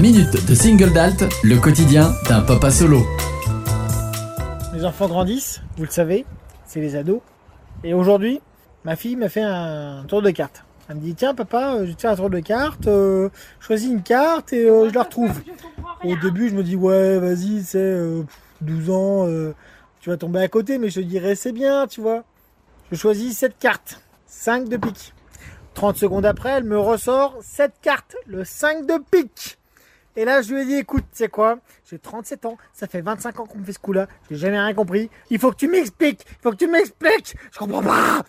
minute de single dalt, le quotidien d'un papa solo. Les enfants grandissent, vous le savez, c'est les ados. Et aujourd'hui, ma fille m'a fait un tour de cartes. Elle me dit tiens papa, euh, je vais te faire un tour de cartes, euh, choisis une carte et euh, je la retrouve. Au début je me dis ouais vas-y c'est euh, 12 ans, euh, tu vas tomber à côté mais je dirais c'est bien tu vois. Je choisis cette carte, 5 de pique. 30 secondes après elle me ressort cette carte, le 5 de pique. Et là, je lui ai dit, écoute, sais quoi? J'ai 37 ans, ça fait 25 ans qu'on me fait ce coup-là, j'ai jamais rien compris. Il faut que tu m'expliques, il faut que tu m'expliques. Je comprends pas.